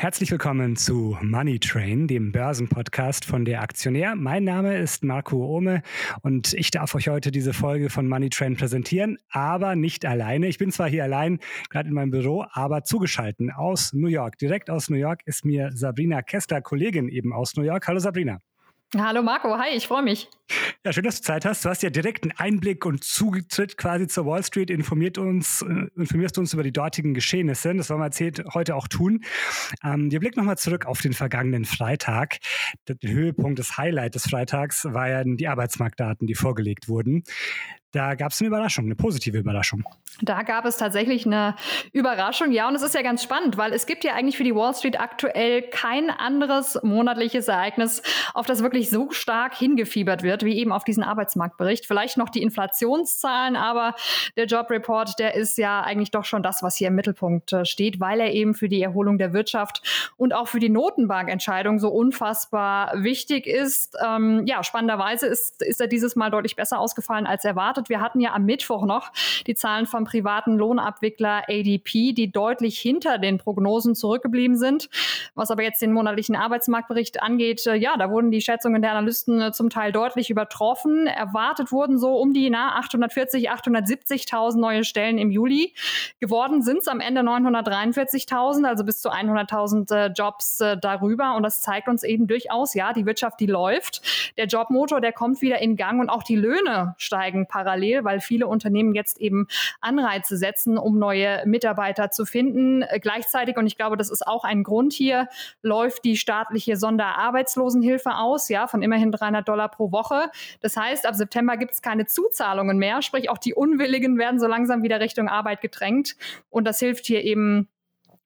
Herzlich willkommen zu Money Train, dem Börsenpodcast von der Aktionär. Mein Name ist Marco Ohme und ich darf euch heute diese Folge von Money Train präsentieren, aber nicht alleine. Ich bin zwar hier allein, gerade in meinem Büro, aber zugeschaltet aus New York. Direkt aus New York ist mir Sabrina Kester, Kollegin eben aus New York. Hallo Sabrina. Hallo Marco, hi, ich freue mich. Ja, schön, dass du Zeit hast. Du hast ja direkten Einblick und Zutritt quasi zur Wall Street, informiert uns, äh, informierst uns über die dortigen Geschehnisse. Das wollen wir erzählt heute auch tun. Ähm, wir blicken nochmal zurück auf den vergangenen Freitag. Der Höhepunkt, das Highlight des Freitags waren die Arbeitsmarktdaten, die vorgelegt wurden. Da gab es eine Überraschung, eine positive Überraschung. Da gab es tatsächlich eine Überraschung, ja, und es ist ja ganz spannend, weil es gibt ja eigentlich für die Wall Street aktuell kein anderes monatliches Ereignis, auf das wirklich so stark hingefiebert wird, wie eben auf diesen Arbeitsmarktbericht. Vielleicht noch die Inflationszahlen, aber der Job Report, der ist ja eigentlich doch schon das, was hier im Mittelpunkt äh, steht, weil er eben für die Erholung der Wirtschaft und auch für die Notenbankentscheidung so unfassbar wichtig ist. Ähm, ja, spannenderweise ist, ist er dieses Mal deutlich besser ausgefallen als erwartet erwartet. Wir hatten ja am Mittwoch noch die Zahlen vom privaten Lohnabwickler ADP, die deutlich hinter den Prognosen zurückgeblieben sind. Was aber jetzt den monatlichen Arbeitsmarktbericht angeht, äh, ja, da wurden die Schätzungen der Analysten äh, zum Teil deutlich übertroffen. Erwartet wurden so um die na, 840, 870.000 neue Stellen im Juli. Geworden sind es am Ende 943.000, also bis zu 100.000 äh, Jobs äh, darüber. Und das zeigt uns eben durchaus, ja, die Wirtschaft, die läuft. Der Jobmotor, der kommt wieder in Gang und auch die Löhne steigen parallel parallel, weil viele Unternehmen jetzt eben Anreize setzen, um neue Mitarbeiter zu finden. Äh, gleichzeitig, und ich glaube, das ist auch ein Grund hier, läuft die staatliche Sonderarbeitslosenhilfe aus, ja, von immerhin 300 Dollar pro Woche. Das heißt, ab September gibt es keine Zuzahlungen mehr, sprich auch die Unwilligen werden so langsam wieder Richtung Arbeit gedrängt. Und das hilft hier eben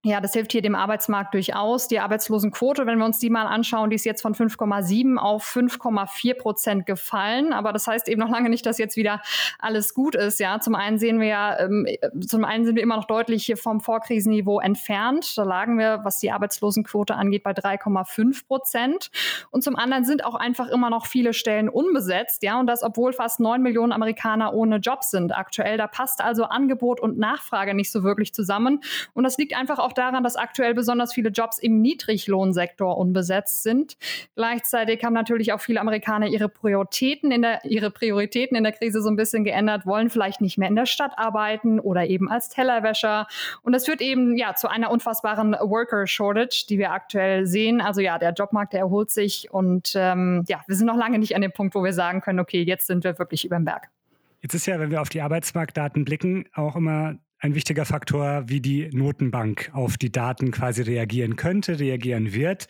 ja, das hilft hier dem Arbeitsmarkt durchaus. Die Arbeitslosenquote, wenn wir uns die mal anschauen, die ist jetzt von 5,7 auf 5,4 Prozent gefallen. Aber das heißt eben noch lange nicht, dass jetzt wieder alles gut ist. Ja, zum einen sehen wir ja, ähm, zum einen sind wir immer noch deutlich hier vom Vorkrisenniveau entfernt. Da lagen wir, was die Arbeitslosenquote angeht, bei 3,5 Prozent. Und zum anderen sind auch einfach immer noch viele Stellen unbesetzt. Ja, und das, obwohl fast neun Millionen Amerikaner ohne Job sind aktuell. Da passt also Angebot und Nachfrage nicht so wirklich zusammen. Und das liegt einfach auch auch daran, dass aktuell besonders viele Jobs im Niedriglohnsektor unbesetzt sind. Gleichzeitig haben natürlich auch viele Amerikaner ihre Prioritäten in der, ihre Prioritäten in der Krise so ein bisschen geändert, wollen vielleicht nicht mehr in der Stadt arbeiten oder eben als Tellerwäscher. Und das führt eben ja zu einer unfassbaren Worker Shortage, die wir aktuell sehen. Also ja, der Jobmarkt, der erholt sich und ähm, ja, wir sind noch lange nicht an dem Punkt, wo wir sagen können, okay, jetzt sind wir wirklich über dem Berg. Jetzt ist ja, wenn wir auf die Arbeitsmarktdaten blicken, auch immer ein wichtiger Faktor, wie die Notenbank auf die Daten quasi reagieren könnte, reagieren wird.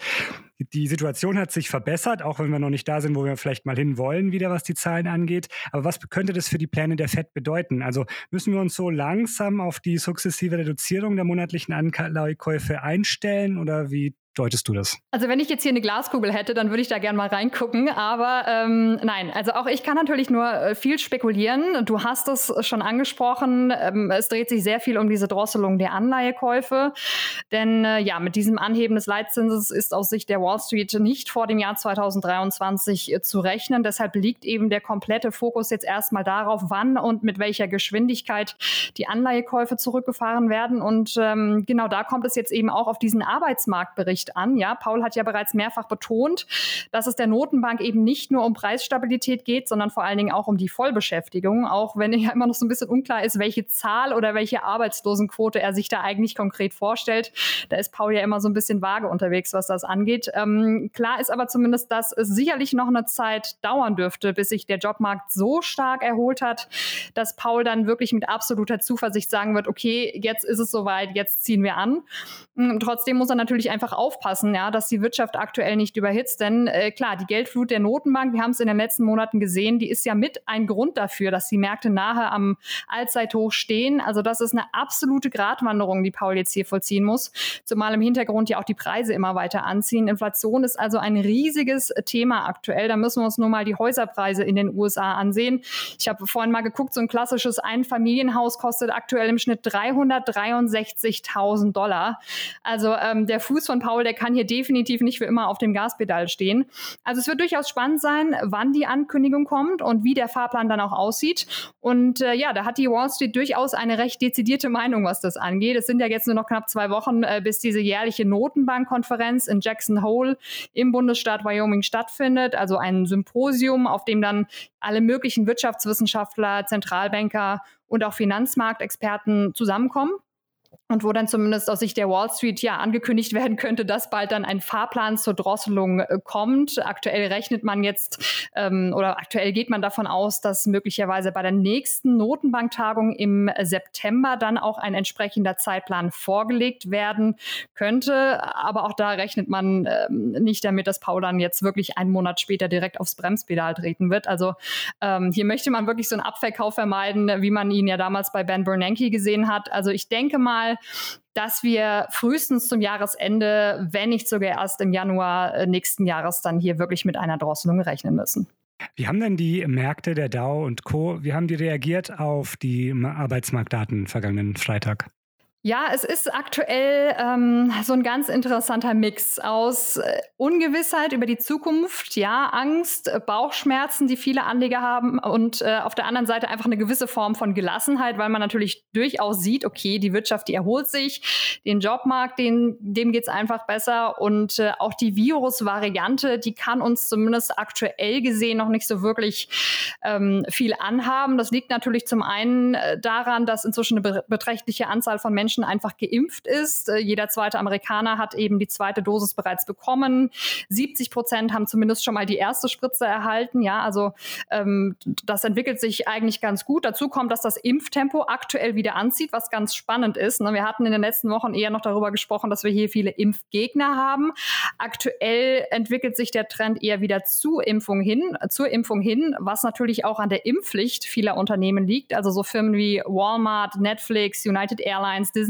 Die Situation hat sich verbessert, auch wenn wir noch nicht da sind, wo wir vielleicht mal hin wollen, wieder was die Zahlen angeht. Aber was könnte das für die Pläne der FED bedeuten? Also müssen wir uns so langsam auf die sukzessive Reduzierung der monatlichen Anleihekäufe einstellen oder wie deutest du das? Also wenn ich jetzt hier eine Glaskugel hätte, dann würde ich da gerne mal reingucken. Aber ähm, nein, also auch ich kann natürlich nur äh, viel spekulieren. Du hast es schon angesprochen. Ähm, es dreht sich sehr viel um diese Drosselung der Anleihekäufe. Denn äh, ja, mit diesem Anheben des Leitzinses ist aus Sicht der Wall Street nicht vor dem Jahr 2023 äh, zu rechnen. Deshalb liegt eben der komplette Fokus jetzt erstmal darauf, wann und mit welcher Geschwindigkeit die Anleihekäufe zurückgefahren werden. Und ähm, genau da kommt es jetzt eben auch auf diesen Arbeitsmarktbericht Bericht an. Ja, Paul hat ja bereits mehrfach betont, dass es der Notenbank eben nicht nur um Preisstabilität geht, sondern vor allen Dingen auch um die Vollbeschäftigung, auch wenn ja immer noch so ein bisschen unklar ist, welche Zahl oder welche Arbeitslosenquote er sich da eigentlich konkret vorstellt. Da ist Paul ja immer so ein bisschen vage unterwegs, was das angeht. Ähm, klar ist aber zumindest, dass es sicherlich noch eine Zeit dauern dürfte, bis sich der Jobmarkt so stark erholt hat, dass Paul dann wirklich mit absoluter Zuversicht sagen wird, okay, jetzt ist es soweit, jetzt ziehen wir an. Und trotzdem muss er natürlich einfach auf aufpassen, ja, dass die Wirtschaft aktuell nicht überhitzt. Denn äh, klar, die Geldflut der Notenbank, wir haben es in den letzten Monaten gesehen, die ist ja mit ein Grund dafür, dass die Märkte nahe am Allzeithoch stehen. Also das ist eine absolute Gratwanderung, die Paul jetzt hier vollziehen muss. Zumal im Hintergrund ja auch die Preise immer weiter anziehen. Inflation ist also ein riesiges Thema aktuell. Da müssen wir uns nur mal die Häuserpreise in den USA ansehen. Ich habe vorhin mal geguckt, so ein klassisches Einfamilienhaus kostet aktuell im Schnitt 363.000 Dollar. Also ähm, der Fuß von Paul, der kann hier definitiv nicht für immer auf dem Gaspedal stehen. Also es wird durchaus spannend sein, wann die Ankündigung kommt und wie der Fahrplan dann auch aussieht. Und äh, ja, da hat die Wall Street durchaus eine recht dezidierte Meinung, was das angeht. Es sind ja jetzt nur noch knapp zwei Wochen, äh, bis diese jährliche Notenbankkonferenz in Jackson Hole im Bundesstaat Wyoming stattfindet. Also ein Symposium, auf dem dann alle möglichen Wirtschaftswissenschaftler, Zentralbanker und auch Finanzmarktexperten zusammenkommen und wo dann zumindest aus Sicht der Wall Street ja angekündigt werden könnte, dass bald dann ein Fahrplan zur Drosselung äh, kommt. Aktuell rechnet man jetzt ähm, oder aktuell geht man davon aus, dass möglicherweise bei der nächsten Notenbanktagung im September dann auch ein entsprechender Zeitplan vorgelegt werden könnte. Aber auch da rechnet man ähm, nicht damit, dass Paul dann jetzt wirklich einen Monat später direkt aufs Bremspedal treten wird. Also ähm, hier möchte man wirklich so einen Abverkauf vermeiden, wie man ihn ja damals bei Ben Bernanke gesehen hat. Also ich denke mal, dass wir frühestens zum Jahresende, wenn nicht sogar erst im Januar äh, nächsten Jahres, dann hier wirklich mit einer Drosselung rechnen müssen. Wie haben denn die Märkte der Dow und Co., wie haben die reagiert auf die Arbeitsmarktdaten vergangenen Freitag? Ja, es ist aktuell ähm, so ein ganz interessanter Mix aus äh, Ungewissheit über die Zukunft, ja, Angst, äh, Bauchschmerzen, die viele Anleger haben und äh, auf der anderen Seite einfach eine gewisse Form von Gelassenheit, weil man natürlich durchaus sieht, okay, die Wirtschaft, die erholt sich, den Jobmarkt, den, dem geht's einfach besser und äh, auch die Virusvariante, die kann uns zumindest aktuell gesehen noch nicht so wirklich ähm, viel anhaben. Das liegt natürlich zum einen äh, daran, dass inzwischen eine beträchtliche Anzahl von Menschen Menschen einfach geimpft ist. Äh, jeder zweite Amerikaner hat eben die zweite Dosis bereits bekommen. 70 Prozent haben zumindest schon mal die erste Spritze erhalten. Ja, also ähm, das entwickelt sich eigentlich ganz gut. Dazu kommt, dass das Impftempo aktuell wieder anzieht, was ganz spannend ist. Ne? Wir hatten in den letzten Wochen eher noch darüber gesprochen, dass wir hier viele Impfgegner haben. Aktuell entwickelt sich der Trend eher wieder zur Impfung hin, zur Impfung hin, was natürlich auch an der Impfpflicht vieler Unternehmen liegt. Also so Firmen wie Walmart, Netflix, United Airlines, Disney,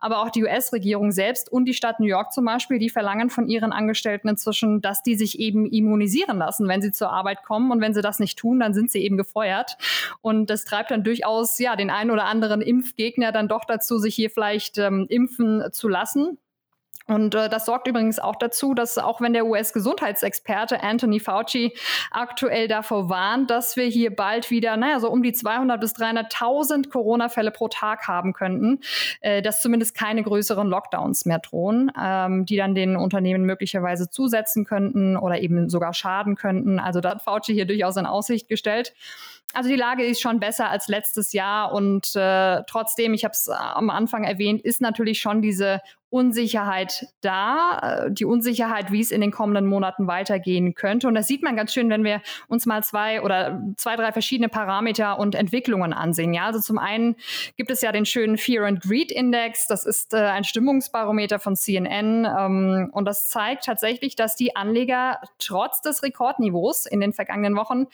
aber auch die US-Regierung selbst und die Stadt New York zum Beispiel, die verlangen von ihren Angestellten inzwischen, dass die sich eben immunisieren lassen, wenn sie zur Arbeit kommen. Und wenn sie das nicht tun, dann sind sie eben gefeuert. Und das treibt dann durchaus ja den einen oder anderen Impfgegner dann doch dazu, sich hier vielleicht ähm, impfen zu lassen. Und äh, das sorgt übrigens auch dazu, dass auch wenn der US-Gesundheitsexperte Anthony Fauci aktuell davor warnt, dass wir hier bald wieder, naja, so um die 200 bis 300.000 Corona-Fälle pro Tag haben könnten, äh, dass zumindest keine größeren Lockdowns mehr drohen, ähm, die dann den Unternehmen möglicherweise zusetzen könnten oder eben sogar schaden könnten. Also da hat Fauci hier durchaus in Aussicht gestellt. Also die Lage ist schon besser als letztes Jahr und äh, trotzdem, ich habe es am Anfang erwähnt, ist natürlich schon diese Unsicherheit da, äh, die Unsicherheit, wie es in den kommenden Monaten weitergehen könnte. Und das sieht man ganz schön, wenn wir uns mal zwei oder zwei, drei verschiedene Parameter und Entwicklungen ansehen. Ja, also zum einen gibt es ja den schönen Fear and Greed Index. Das ist äh, ein Stimmungsbarometer von CNN. Ähm, und das zeigt tatsächlich, dass die Anleger trotz des Rekordniveaus in den vergangenen Wochen,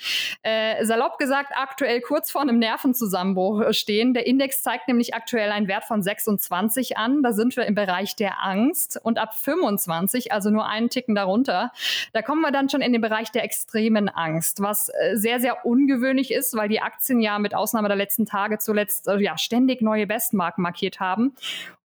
äh, salopp gesagt, aktuell kurz vor einem Nervenzusammenbruch stehen. Der Index zeigt nämlich aktuell einen Wert von 26 an. Da sind wir im Bereich Bereich der Angst und ab 25, also nur einen Ticken darunter, da kommen wir dann schon in den Bereich der extremen Angst, was äh, sehr, sehr ungewöhnlich ist, weil die Aktien ja mit Ausnahme der letzten Tage zuletzt äh, ja ständig neue Bestmarken markiert haben.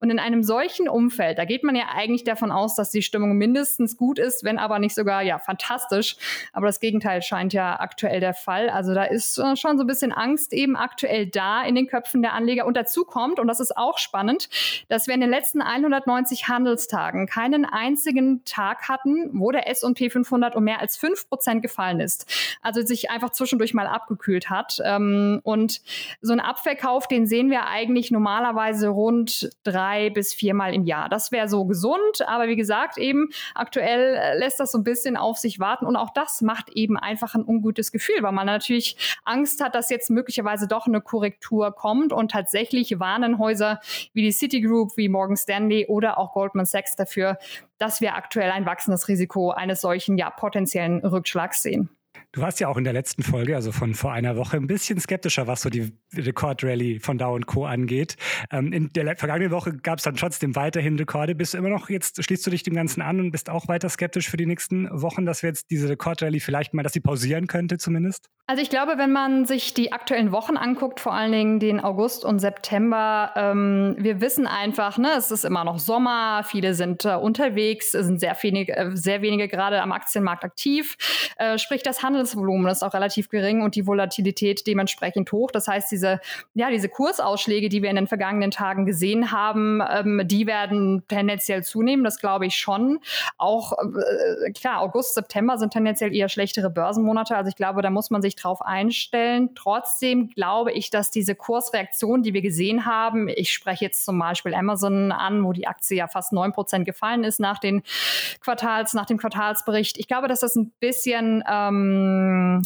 Und in einem solchen Umfeld, da geht man ja eigentlich davon aus, dass die Stimmung mindestens gut ist, wenn aber nicht sogar ja fantastisch. Aber das Gegenteil scheint ja aktuell der Fall. Also da ist äh, schon so ein bisschen Angst eben aktuell da in den Köpfen der Anleger. Und dazu kommt, und das ist auch spannend, dass wir in den letzten 100 190 Handelstagen keinen einzigen Tag hatten, wo der S&P 500 um mehr als 5 Prozent gefallen ist. Also sich einfach zwischendurch mal abgekühlt hat. Ähm, und so ein Abverkauf, den sehen wir eigentlich normalerweise rund drei bis viermal im Jahr. Das wäre so gesund, aber wie gesagt, eben aktuell äh, lässt das so ein bisschen auf sich warten und auch das macht eben einfach ein ungutes Gefühl, weil man natürlich Angst hat, dass jetzt möglicherweise doch eine Korrektur kommt und tatsächlich warnen Häuser wie die Citigroup, wie Morgan Stanley oder auch Goldman Sachs dafür, dass wir aktuell ein wachsendes Risiko eines solchen ja potenziellen Rückschlags sehen. Du warst ja auch in der letzten Folge, also von vor einer Woche, ein bisschen skeptischer, was so die Rekordrallye von Dow Co. angeht. Ähm, in der vergangenen Woche gab es dann trotzdem weiterhin Rekorde. Bist du immer noch, jetzt schließt du dich dem Ganzen an und bist auch weiter skeptisch für die nächsten Wochen, dass wir jetzt diese Rekordrallye vielleicht mal, dass sie pausieren könnte zumindest? Also ich glaube, wenn man sich die aktuellen Wochen anguckt, vor allen Dingen den August und September, ähm, wir wissen einfach, ne, es ist immer noch Sommer, viele sind äh, unterwegs, sind sehr wenige, äh, sehr wenige gerade am Aktienmarkt aktiv. Äh, sprich, das Handelsvolumen ist auch relativ gering und die Volatilität dementsprechend hoch. Das heißt, diese, ja, diese Kursausschläge, die wir in den vergangenen Tagen gesehen haben, ähm, die werden tendenziell zunehmen. Das glaube ich schon. Auch äh, klar, August, September sind tendenziell eher schlechtere Börsenmonate. Also ich glaube, da muss man sich drauf einstellen. Trotzdem glaube ich, dass diese Kursreaktion, die wir gesehen haben, ich spreche jetzt zum Beispiel Amazon an, wo die Aktie ja fast 9% gefallen ist nach den Quartals, nach dem Quartalsbericht. Ich glaube, dass das ein bisschen ähm, um,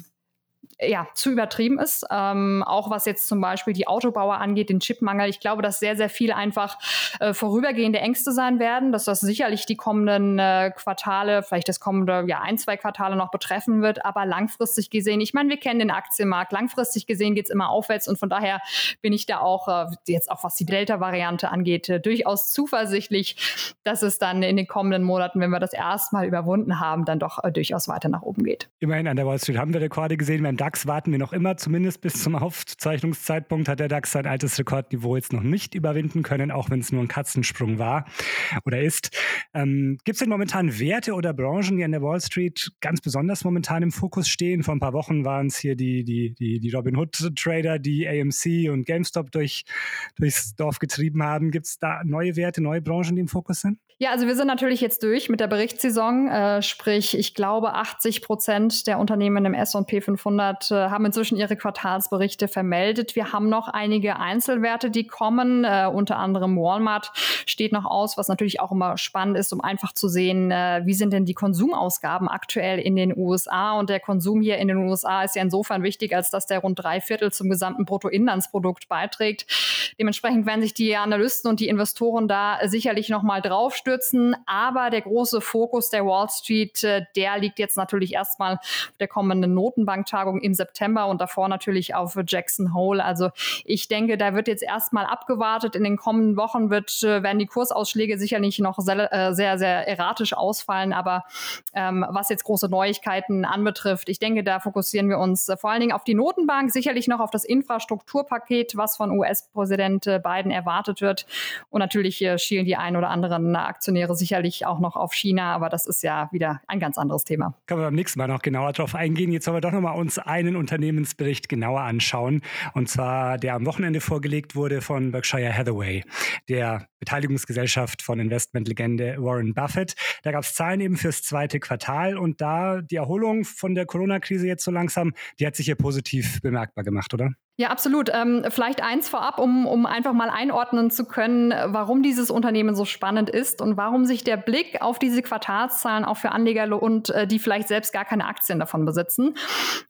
ja, zu übertrieben ist. Ähm, auch was jetzt zum Beispiel die Autobauer angeht, den Chipmangel. Ich glaube, dass sehr, sehr viel einfach äh, vorübergehende Ängste sein werden, dass das sicherlich die kommenden äh, Quartale, vielleicht das kommende, ja, ein, zwei Quartale noch betreffen wird. Aber langfristig gesehen, ich meine, wir kennen den Aktienmarkt. Langfristig gesehen geht's immer aufwärts und von daher bin ich da auch, äh, jetzt auch was die Delta-Variante angeht, äh, durchaus zuversichtlich, dass es dann in den kommenden Monaten, wenn wir das erstmal überwunden haben, dann doch äh, durchaus weiter nach oben geht. Immerhin an der Wall Street haben wir Rekorde gesehen beim DAX warten wir noch immer, zumindest bis zum Aufzeichnungszeitpunkt hat der DAX sein altes Rekordniveau jetzt noch nicht überwinden können, auch wenn es nur ein Katzensprung war oder ist. Ähm, Gibt es denn momentan Werte oder Branchen, die an der Wall Street ganz besonders momentan im Fokus stehen? Vor ein paar Wochen waren es hier die, die, die, die Robin Hood Trader, die AMC und GameStop durch, durchs Dorf getrieben haben. Gibt es da neue Werte, neue Branchen, die im Fokus sind? Ja, also wir sind natürlich jetzt durch mit der Berichtssaison. Äh, sprich, ich glaube, 80 Prozent der Unternehmen im S&P 500 äh, haben inzwischen ihre Quartalsberichte vermeldet. Wir haben noch einige Einzelwerte, die kommen. Äh, unter anderem Walmart steht noch aus, was natürlich auch immer spannend ist, um einfach zu sehen, äh, wie sind denn die Konsumausgaben aktuell in den USA. Und der Konsum hier in den USA ist ja insofern wichtig, als dass der rund drei Viertel zum gesamten Bruttoinlandsprodukt beiträgt. Dementsprechend werden sich die Analysten und die Investoren da sicherlich noch mal draufstürzen. Aber der große Fokus der Wall Street, äh, der liegt jetzt natürlich erstmal auf der kommenden Notenbanktagung im September und davor natürlich auf Jackson Hole. Also ich denke, da wird jetzt erstmal abgewartet. In den kommenden Wochen wird, äh, werden die Kursausschläge sicherlich noch sehr, äh, sehr, sehr erratisch ausfallen. Aber ähm, was jetzt große Neuigkeiten anbetrifft, ich denke, da fokussieren wir uns vor allen Dingen auf die Notenbank, sicherlich noch auf das Infrastrukturpaket, was von US-Präsident Biden erwartet wird. Und natürlich schielen die ein oder anderen Aktionäre sicherlich auch noch auf China, aber das ist ja wieder ein ganz anderes Thema. Können wir beim nächsten Mal noch genauer drauf eingehen. Jetzt wollen wir doch nochmal uns einen Unternehmensbericht genauer anschauen. Und zwar der am Wochenende vorgelegt wurde von Berkshire Hathaway, der Beteiligungsgesellschaft von Investmentlegende Warren Buffett. Da gab es Zahlen eben fürs zweite Quartal und da die Erholung von der Corona-Krise jetzt so langsam, die hat sich hier positiv bemerkbar gemacht, oder? Ja, absolut. Ähm, vielleicht eins vorab, um, um einfach mal einordnen zu können, warum dieses Unternehmen so spannend ist und warum sich der Blick auf diese Quartalszahlen auch für Anleger lohnt, äh, die vielleicht selbst gar keine Aktien davon besitzen.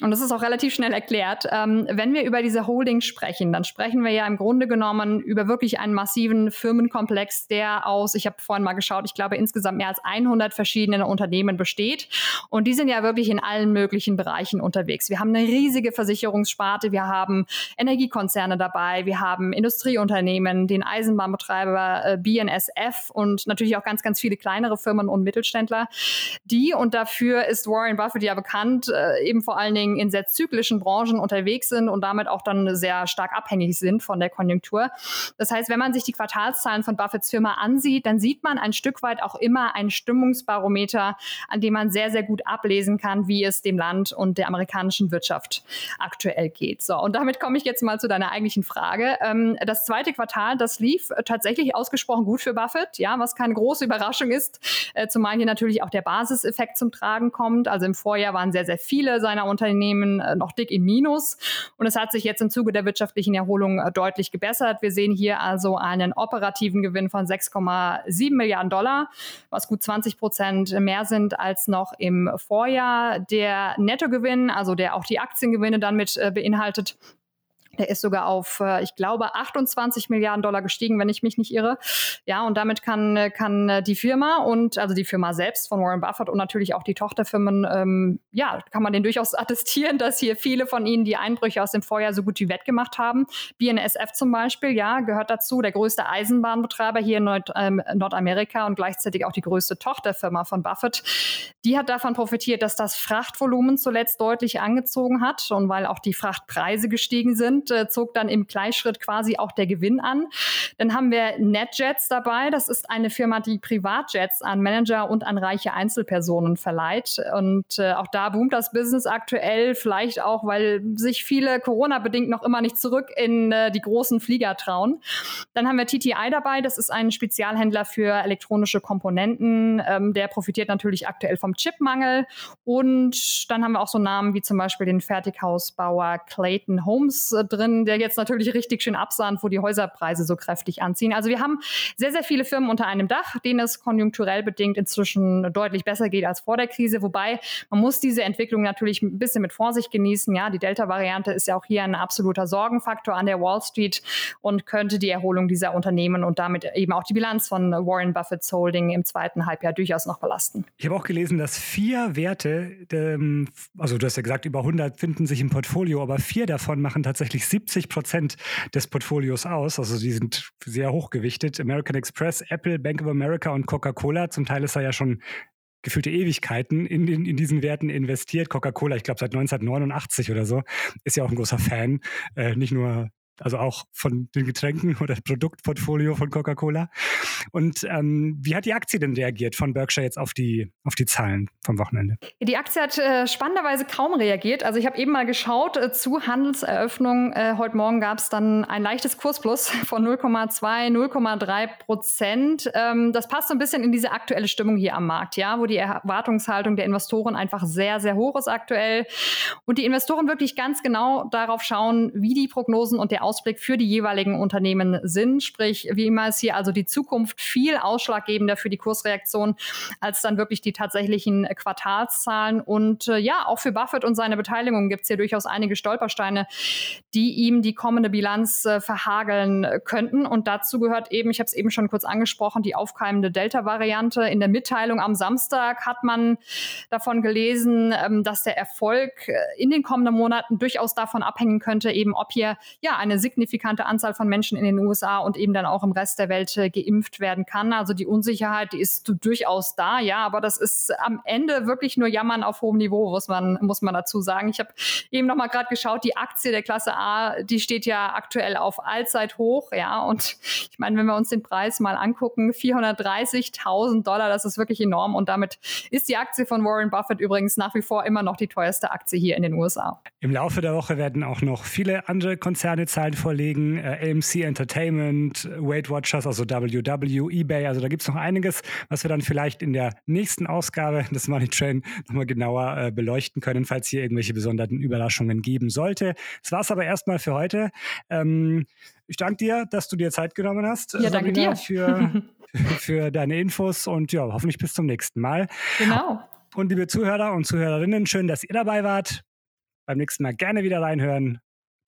Und das ist auch relativ schnell erklärt. Ähm, wenn wir über diese Holding sprechen, dann sprechen wir ja im Grunde genommen über wirklich einen massiven Firmenkomplex, der aus, ich habe vorhin mal geschaut, ich glaube insgesamt mehr als 100 verschiedene Unternehmen besteht. Und die sind ja wirklich in allen möglichen Bereichen unterwegs. Wir haben eine riesige Versicherungssparte, wir haben Energiekonzerne dabei, wir haben Industrieunternehmen, den Eisenbahnbetreiber äh, BNSF und natürlich auch ganz, ganz viele kleinere Firmen und Mittelständler, die, und dafür ist Warren Buffett ja bekannt, äh, eben vor allen Dingen in sehr zyklischen Branchen unterwegs sind und damit auch dann sehr stark abhängig sind von der Konjunktur. Das heißt, wenn man sich die Quartalszahlen von Buffetts Firma ansieht, dann sieht man ein Stück weit auch immer ein Stimmungsbarometer, an dem man sehr, sehr gut ablesen kann, wie es dem Land und der amerikanischen Wirtschaft aktuell geht. So, und damit kommt komme ich jetzt mal zu deiner eigentlichen Frage. Ähm, das zweite Quartal, das lief tatsächlich ausgesprochen gut für Buffett, ja, was keine große Überraschung ist, äh, zumal hier natürlich auch der Basiseffekt zum Tragen kommt. Also im Vorjahr waren sehr, sehr viele seiner Unternehmen äh, noch dick im Minus und es hat sich jetzt im Zuge der wirtschaftlichen Erholung äh, deutlich gebessert. Wir sehen hier also einen operativen Gewinn von 6,7 Milliarden Dollar, was gut 20 Prozent mehr sind als noch im Vorjahr. Der Nettogewinn, also der auch die Aktiengewinne dann mit beinhaltet, Der ist sogar auf, äh, ich glaube, 28 Milliarden Dollar gestiegen, wenn ich mich nicht irre. Ja, und damit kann, äh, kann äh, die Firma und also die Firma selbst von Warren Buffett und natürlich auch die Tochterfirmen, ähm, ja, kann man den durchaus attestieren, dass hier viele von ihnen die Einbrüche aus dem Vorjahr so gut wie wettgemacht haben. BNSF zum Beispiel, ja, gehört dazu, der größte Eisenbahnbetreiber hier in Nord ähm, Nordamerika und gleichzeitig auch die größte Tochterfirma von Buffett. Die hat davon profitiert, dass das Frachtvolumen zuletzt deutlich angezogen hat und weil auch die Frachtpreise gestiegen sind äh, zog dann im Gleichschritt quasi auch der Gewinn an. Dann haben wir NetJets dabei. Das ist eine Firma, die Privatjets an Manager und an reiche Einzelpersonen verleiht. Und äh, auch da boomt das Business aktuell, vielleicht auch, weil sich viele Corona-bedingt noch immer nicht zurück in äh, die großen Flieger trauen. Dann haben wir TTI dabei. Das ist ein Spezialhändler für elektronische Komponenten. Ähm, der profitiert natürlich aktuell vom Chipmangel. Und dann haben wir auch so Namen wie zum Beispiel den Fertighausbauer Clayton Homes äh, drin, der jetzt natürlich richtig schön absahnt, wo die Häuserpreise so kräftig anziehen. Also wir haben sehr, sehr viele Firmen unter einem Dach, denen es konjunkturell bedingt inzwischen deutlich besser geht als vor der Krise. Wobei man muss diese Entwicklung natürlich ein bisschen mit Vorsicht genießen. Ja, die Delta-Variante ist ja auch hier ein absoluter Sorgenfaktor an der Wall Street und könnte die Erholung dieser Unternehmen und damit eben auch die Bilanz von Warren Buffett's Holding im zweiten Halbjahr durchaus noch belasten. Ich habe auch gelesen, dass vier Werte, ähm, also du hast ja gesagt, über 100 finden sich im Portfolio, aber vier davon machen tatsächlich 70 Prozent des Portfolios aus. Also die sind sehr hochgewichtet. American Express, Apple, Bank of America und Coca-Cola. Zum Teil ist er ja schon gefühlte Ewigkeiten in, in, in diesen Werten investiert. Coca-Cola, ich glaube seit 1989 oder so, ist ja auch ein großer Fan. Äh, nicht nur also auch von den Getränken oder Produktportfolio von Coca-Cola. Und ähm, wie hat die Aktie denn reagiert von Berkshire jetzt auf die, auf die Zahlen vom Wochenende? Die Aktie hat äh, spannenderweise kaum reagiert. Also ich habe eben mal geschaut, äh, zu Handelseröffnung äh, heute Morgen gab es dann ein leichtes Kursplus von 0,2, 0,3 Prozent. Ähm, das passt so ein bisschen in diese aktuelle Stimmung hier am Markt, ja, wo die Erwartungshaltung der Investoren einfach sehr, sehr hoch ist aktuell. Und die Investoren wirklich ganz genau darauf schauen, wie die Prognosen und der Ausblick für die jeweiligen Unternehmen sind. Sprich, wie immer ist hier also die Zukunft viel ausschlaggebender für die Kursreaktion als dann wirklich die tatsächlichen Quartalszahlen. Und äh, ja, auch für Buffett und seine Beteiligung gibt es hier durchaus einige Stolpersteine, die ihm die kommende Bilanz äh, verhageln könnten. Und dazu gehört eben, ich habe es eben schon kurz angesprochen, die aufkeimende Delta-Variante. In der Mitteilung am Samstag hat man davon gelesen, ähm, dass der Erfolg äh, in den kommenden Monaten durchaus davon abhängen könnte, eben ob hier ja eine signifikante Anzahl von Menschen in den USA und eben dann auch im Rest der Welt äh, geimpft werden kann. Also die Unsicherheit, die ist durchaus da, ja, aber das ist am Ende wirklich nur Jammern auf hohem Niveau, muss man, muss man dazu sagen. Ich habe eben noch mal gerade geschaut, die Aktie der Klasse A, die steht ja aktuell auf Allzeithoch, ja, und ich meine, wenn wir uns den Preis mal angucken, 430.000 Dollar, das ist wirklich enorm und damit ist die Aktie von Warren Buffett übrigens nach wie vor immer noch die teuerste Aktie hier in den USA. Im Laufe der Woche werden auch noch viele andere Konzerne zahlen Zahlen vorlegen. Äh, AMC Entertainment, Weight Watchers, also WW, eBay. Also da gibt es noch einiges, was wir dann vielleicht in der nächsten Ausgabe des Money Train nochmal genauer äh, beleuchten können, falls hier irgendwelche besonderen Überraschungen geben sollte. Das war es aber erstmal für heute. Ähm, ich danke dir, dass du dir Zeit genommen hast. Ja, danke dir. Für, für deine Infos und ja, hoffentlich bis zum nächsten Mal. Genau. Und liebe Zuhörer und Zuhörerinnen, schön, dass ihr dabei wart. Beim nächsten Mal gerne wieder reinhören.